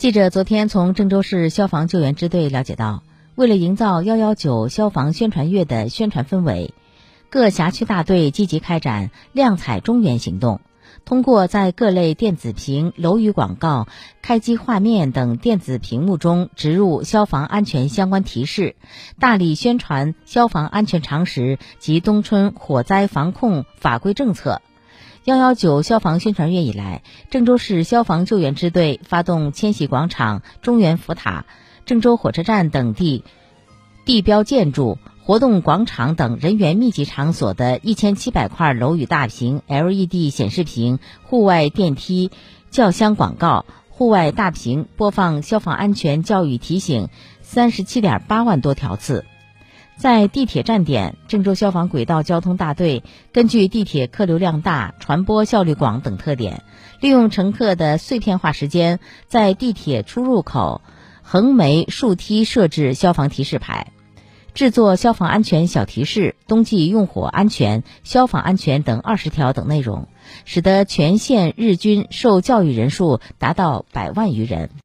记者昨天从郑州市消防救援支队了解到，为了营造“幺幺九”消防宣传月的宣传氛围，各辖区大队积极开展“亮彩中原”行动，通过在各类电子屏、楼宇广告、开机画面等电子屏幕中植入消防安全相关提示，大力宣传消防安全常识及冬春火灾防控法规政策。幺幺九消防宣传月以来，郑州市消防救援支队发动千禧广场、中原福塔、郑州火车站等地地标建筑、活动广场等人员密集场所的一千七百块楼宇大屏、LED 显示屏、户外电梯轿厢广告、户外大屏播放消防安全教育提醒三十七点八万多条次。在地铁站点，郑州消防轨道交通大队根据地铁客流量大、传播效率广等特点，利用乘客的碎片化时间，在地铁出入口横眉竖梯设置消防提示牌，制作消防安全小提示、冬季用火安全、消防安全等二十条等内容，使得全县日均受教育人数达到百万余人。